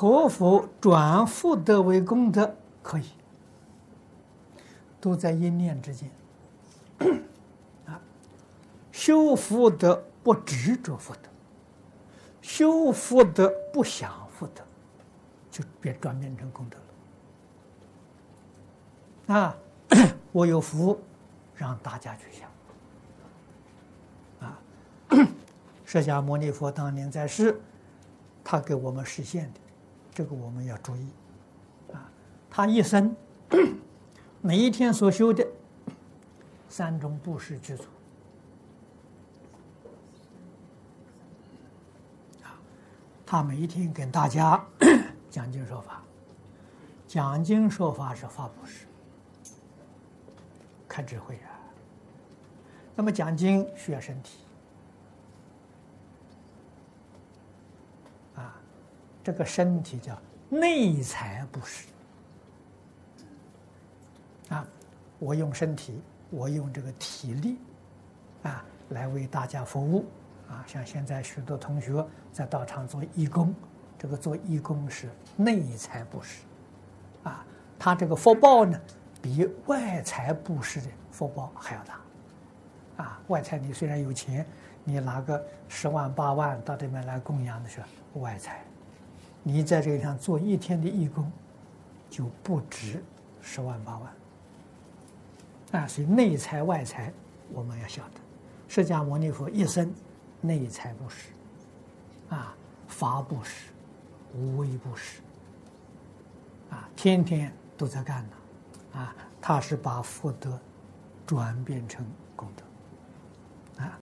可否转福德为功德？可以，都在一念之间。啊，修福德不执着福德，修福德不想福德，就变转变成功德了。啊，我有福，让大家去想。啊，释迦牟尼佛当年在世，他给我们实现的。这个我们要注意，啊，他一生每一天所修的三种布施具足，他每一天跟大家 讲经说法，讲经说法是发布施，开智慧啊。那么讲经需要身体。啊这个身体叫内财布施啊！我用身体，我用这个体力啊，来为大家服务啊！像现在许多同学在道场做义工，这个做义工是内财布施啊，他这个福报呢，比外财布施的福报还要大啊！外财你虽然有钱，你拿个十万八万到这边来供养的是外财。你在这个地方做一天的义工，就不值十万八万啊！所以内财外财，我们要晓得，释迦牟尼佛一生内财布施，啊，法布施，无畏布施，啊，天天都在干呢，啊，他是把福德转变成功德